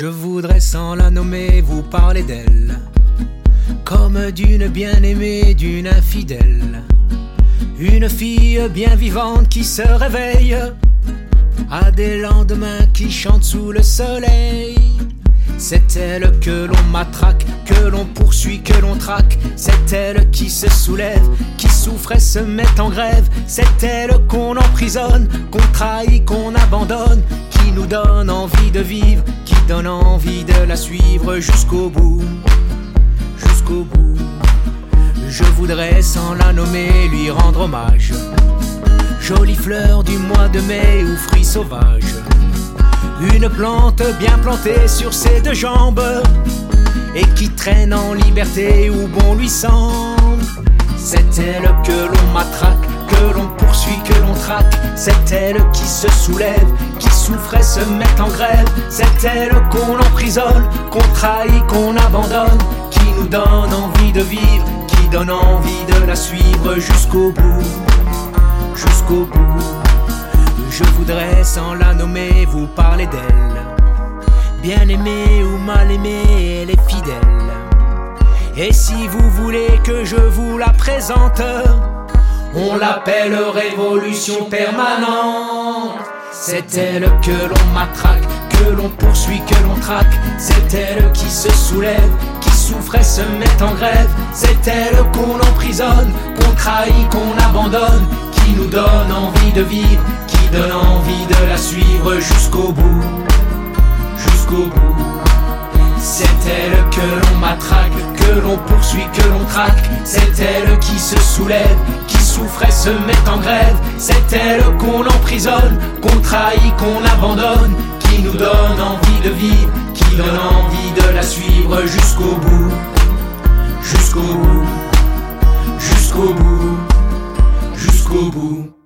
Je voudrais sans la nommer vous parler d'elle, comme d'une bien-aimée, d'une infidèle. Une fille bien vivante qui se réveille à des lendemains qui chantent sous le soleil. C'est elle que l'on matraque, que l'on poursuit, que l'on traque. C'est elle qui se soulève, qui souffre et se met en grève. C'est elle qu'on emprisonne, qu'on trahit, qu'on abandonne, qui nous donne envie de vivre, donne envie de la suivre jusqu'au bout. Jusqu'au bout. Je voudrais sans la nommer lui rendre hommage. Jolie fleur du mois de mai ou fruit sauvage. Une plante bien plantée sur ses deux jambes et qui traîne en liberté où bon lui semble. C'est elle que l'on matraque, que l'on que l'on traque. C'est elle qui se soulève, qui souffre et se met en grève. C'est elle qu'on emprisonne, qu'on trahit, qu'on abandonne, qui nous donne envie de vivre, qui donne envie de la suivre jusqu'au bout, jusqu'au bout. Je voudrais sans la nommer vous parler d'elle. Bien aimée ou mal aimée, elle est fidèle. Et si vous voulez que je vous la présente, on l'appelle révolution permanente. C'est elle que l'on matraque, que l'on poursuit, que l'on traque. C'est elle qui se soulève, qui souffre et se met en grève. C'est elle qu'on emprisonne, qu'on trahit, qu'on abandonne, qui nous donne envie de vivre, donne envie de la suivre jusqu'au bout, jusqu'au bout. C'est elle que l'on matraque, que l'on poursuit, que l'on traque. C'est elle qui se soulève, qui souffre et se met en grève. C'est elle qu'on emprisonne, qu'on trahit, qu'on abandonne, qui nous donne envie de vivre, qui donne envie de la suivre jusqu'au bout, jusqu'au bout, jusqu'au bout, jusqu'au bout.